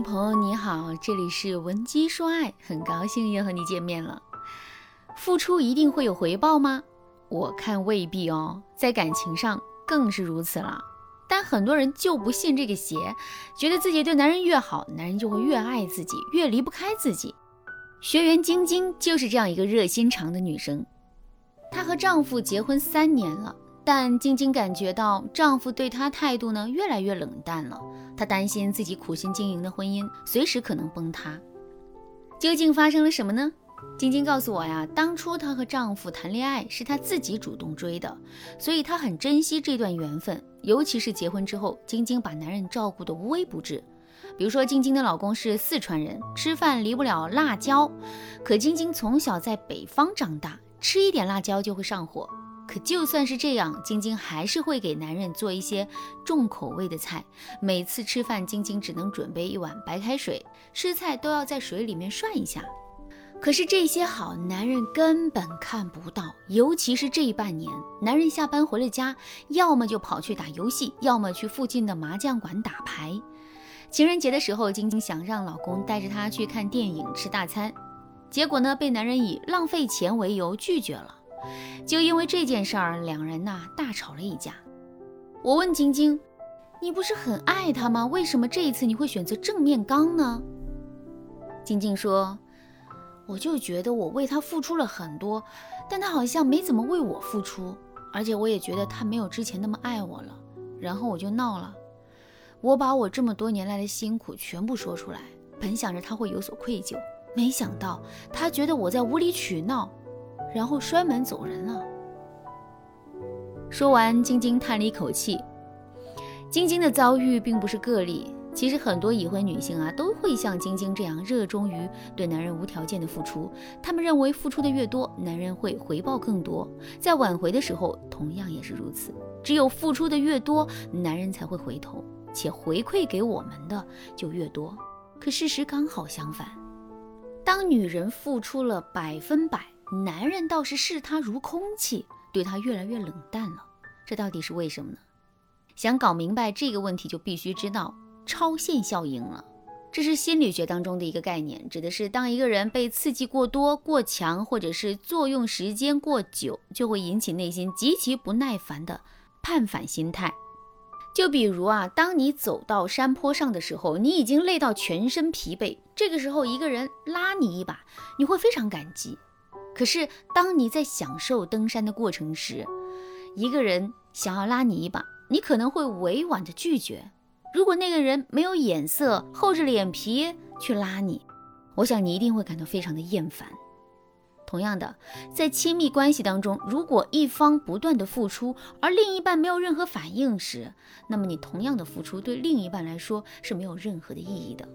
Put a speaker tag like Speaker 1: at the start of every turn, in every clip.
Speaker 1: 朋友你好，这里是文姬说爱，很高兴又和你见面了。付出一定会有回报吗？我看未必哦，在感情上更是如此了。但很多人就不信这个邪，觉得自己对男人越好，男人就会越爱自己，越离不开自己。学员晶晶就是这样一个热心肠的女生，她和丈夫结婚三年了。但晶晶感觉到丈夫对她态度呢越来越冷淡了，她担心自己苦心经营的婚姻随时可能崩塌。究竟发生了什么呢？晶晶告诉我呀，当初她和丈夫谈恋爱是她自己主动追的，所以她很珍惜这段缘分。尤其是结婚之后，晶晶把男人照顾得无微不至。比如说，晶晶的老公是四川人，吃饭离不了辣椒，可晶晶从小在北方长大，吃一点辣椒就会上火。可就算是这样，晶晶还是会给男人做一些重口味的菜。每次吃饭，晶晶只能准备一碗白开水，吃菜都要在水里面涮一下。可是这些好，男人根本看不到。尤其是这半年，男人下班回了家，要么就跑去打游戏，要么去附近的麻将馆打牌。情人节的时候，晶晶想让老公带着她去看电影、吃大餐，结果呢，被男人以浪费钱为由拒绝了。就因为这件事儿，两人呐大吵了一架。我问晶晶：“你不是很爱他吗？为什么这一次你会选择正面刚呢？”晶晶说：“我就觉得我为他付出了很多，但他好像没怎么为我付出，而且我也觉得他没有之前那么爱我了。然后我就闹了，我把我这么多年来的辛苦全部说出来，本想着他会有所愧疚，没想到他觉得我在无理取闹。”然后摔门走人了。说完，晶晶叹了一口气。晶晶的遭遇并不是个例，其实很多已婚女性啊都会像晶晶这样热衷于对男人无条件的付出。她们认为付出的越多，男人会回报更多，在挽回的时候同样也是如此。只有付出的越多，男人才会回头，且回馈给我们的就越多。可事实刚好相反，当女人付出了百分百。男人倒是视她如空气，对她越来越冷淡了。这到底是为什么呢？想搞明白这个问题，就必须知道超限效应了。这是心理学当中的一个概念，指的是当一个人被刺激过多、过强，或者是作用时间过久，就会引起内心极其不耐烦的叛反心态。就比如啊，当你走到山坡上的时候，你已经累到全身疲惫，这个时候一个人拉你一把，你会非常感激。可是，当你在享受登山的过程时，一个人想要拉你一把，你可能会委婉的拒绝。如果那个人没有眼色，厚着脸皮去拉你，我想你一定会感到非常的厌烦。同样的，在亲密关系当中，如果一方不断的付出，而另一半没有任何反应时，那么你同样的付出对另一半来说是没有任何的意义的。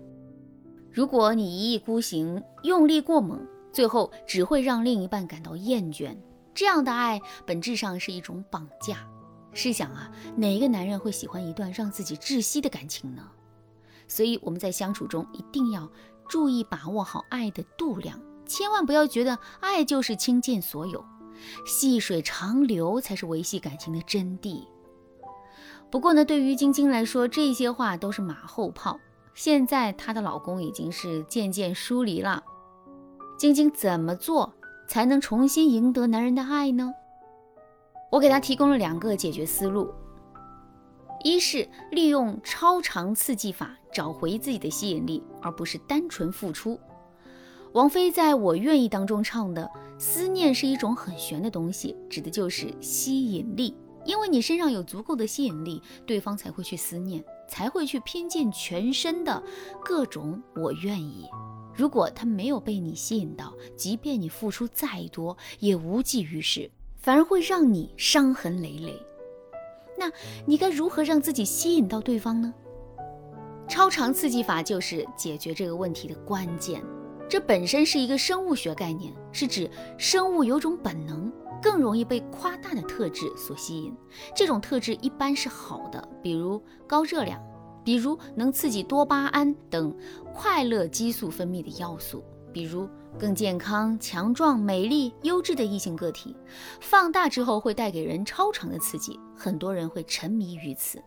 Speaker 1: 如果你一意孤行，用力过猛，最后只会让另一半感到厌倦，这样的爱本质上是一种绑架。试想啊，哪一个男人会喜欢一段让自己窒息的感情呢？所以我们在相处中一定要注意把握好爱的度量，千万不要觉得爱就是倾尽所有，细水长流才是维系感情的真谛。不过呢，对于晶晶来说，这些话都是马后炮。现在她的老公已经是渐渐疏离了。晶晶怎么做才能重新赢得男人的爱呢？我给他提供了两个解决思路：一是利用超长刺激法找回自己的吸引力，而不是单纯付出。王菲在我愿意当中唱的“思念是一种很玄的东西”，指的就是吸引力。因为你身上有足够的吸引力，对方才会去思念，才会去拼尽全身的各种“我愿意”。如果他没有被你吸引到，即便你付出再多，也无济于事，反而会让你伤痕累累。那你该如何让自己吸引到对方呢？超长刺激法就是解决这个问题的关键。这本身是一个生物学概念，是指生物有种本能，更容易被夸大的特质所吸引。这种特质一般是好的，比如高热量。比如能刺激多巴胺等快乐激素分泌的要素，比如更健康、强壮、美丽、优质的异性个体，放大之后会带给人超长的刺激，很多人会沉迷于此。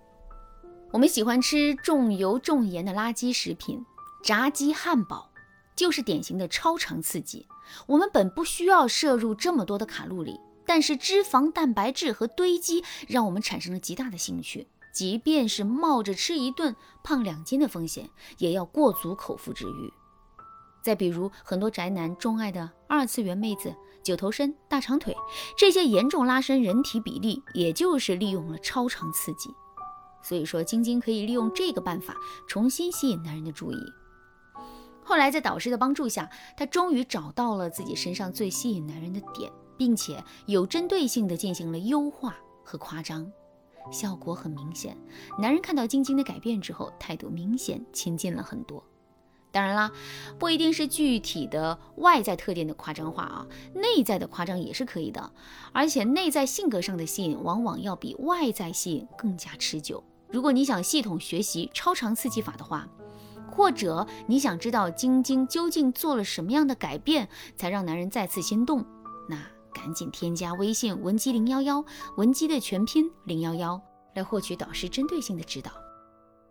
Speaker 1: 我们喜欢吃重油重盐的垃圾食品，炸鸡汉堡就是典型的超长刺激。我们本不需要摄入这么多的卡路里，但是脂肪、蛋白质和堆积让我们产生了极大的兴趣。即便是冒着吃一顿胖两斤的风险，也要过足口腹之欲。再比如，很多宅男钟爱的二次元妹子、九头身、大长腿，这些严重拉伸人体比例，也就是利用了超长刺激。所以说，晶晶可以利用这个办法重新吸引男人的注意。后来在导师的帮助下，她终于找到了自己身上最吸引男人的点，并且有针对性的进行了优化和夸张，效果很明显。男人看到晶晶的改变之后，态度明显亲近了很多。当然啦，不一定是具体的外在特点的夸张化啊，内在的夸张也是可以的。而且内在性格上的吸引，往往要比外在吸引更加持久。如果你想系统学习超长刺激法的话，或者你想知道晶晶究竟做了什么样的改变，才让男人再次心动，那赶紧添加微信文姬零幺幺，文姬的全拼零幺幺，来获取导师针对性的指导。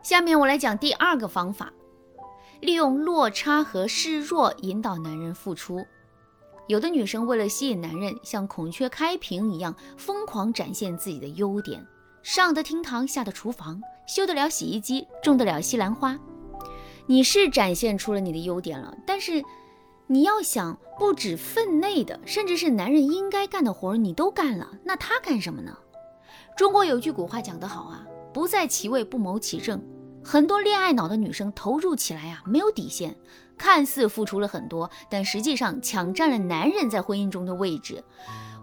Speaker 1: 下面我来讲第二个方法，利用落差和示弱引导男人付出。有的女生为了吸引男人，像孔雀开屏一样疯狂展现自己的优点。上得厅堂，下得厨房，修得了洗衣机，种得了西兰花。你是展现出了你的优点了，但是你要想，不止分内的，甚至是男人应该干的活儿，你都干了，那他干什么呢？中国有句古话讲得好啊，不在其位不谋其政。很多恋爱脑的女生投入起来啊，没有底线，看似付出了很多，但实际上抢占了男人在婚姻中的位置。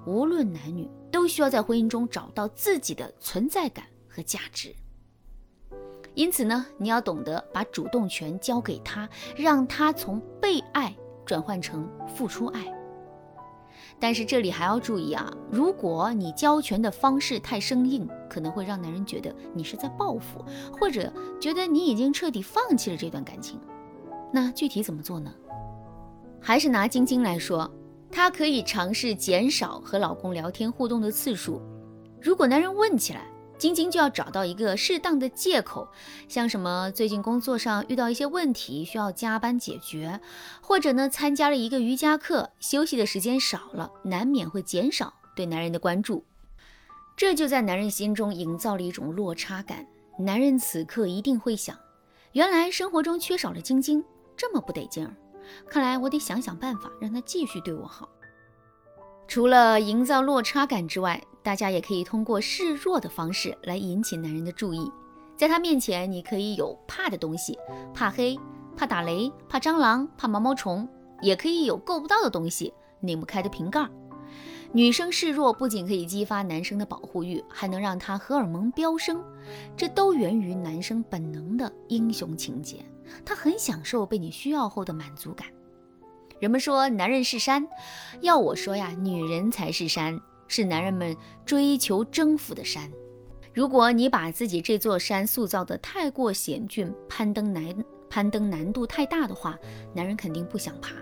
Speaker 1: 无论男女，都需要在婚姻中找到自己的存在感和价值。因此呢，你要懂得把主动权交给他，让他从被爱转换成付出爱。但是这里还要注意啊，如果你交权的方式太生硬，可能会让男人觉得你是在报复，或者觉得你已经彻底放弃了这段感情。那具体怎么做呢？还是拿晶晶来说。她可以尝试减少和老公聊天互动的次数。如果男人问起来，晶晶就要找到一个适当的借口，像什么最近工作上遇到一些问题需要加班解决，或者呢参加了一个瑜伽课，休息的时间少了，难免会减少对男人的关注。这就在男人心中营造了一种落差感。男人此刻一定会想：原来生活中缺少了晶晶，这么不得劲儿。看来我得想想办法，让他继续对我好。除了营造落差感之外，大家也可以通过示弱的方式来引起男人的注意。在他面前，你可以有怕的东西，怕黑、怕打雷、怕蟑螂、怕毛毛虫，也可以有够不到的东西，拧不开的瓶盖。女生示弱不仅可以激发男生的保护欲，还能让他荷尔蒙飙升，这都源于男生本能的英雄情节。他很享受被你需要后的满足感。人们说男人是山，要我说呀，女人才是山，是男人们追求征服的山。如果你把自己这座山塑造的太过险峻，攀登难攀登难度太大的话，男人肯定不想爬。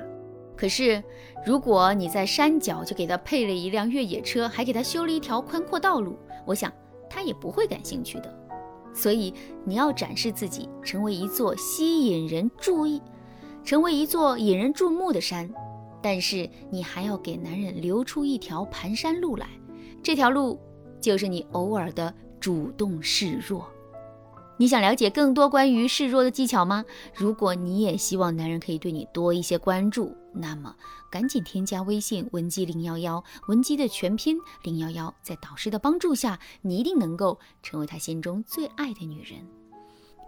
Speaker 1: 可是如果你在山脚就给他配了一辆越野车，还给他修了一条宽阔道路，我想他也不会感兴趣的。所以你要展示自己，成为一座吸引人注意、成为一座引人注目的山。但是你还要给男人留出一条盘山路来，这条路就是你偶尔的主动示弱。你想了解更多关于示弱的技巧吗？如果你也希望男人可以对你多一些关注，那么赶紧添加微信文姬零幺幺，文姬的全拼零幺幺，在导师的帮助下，你一定能够成为他心中最爱的女人。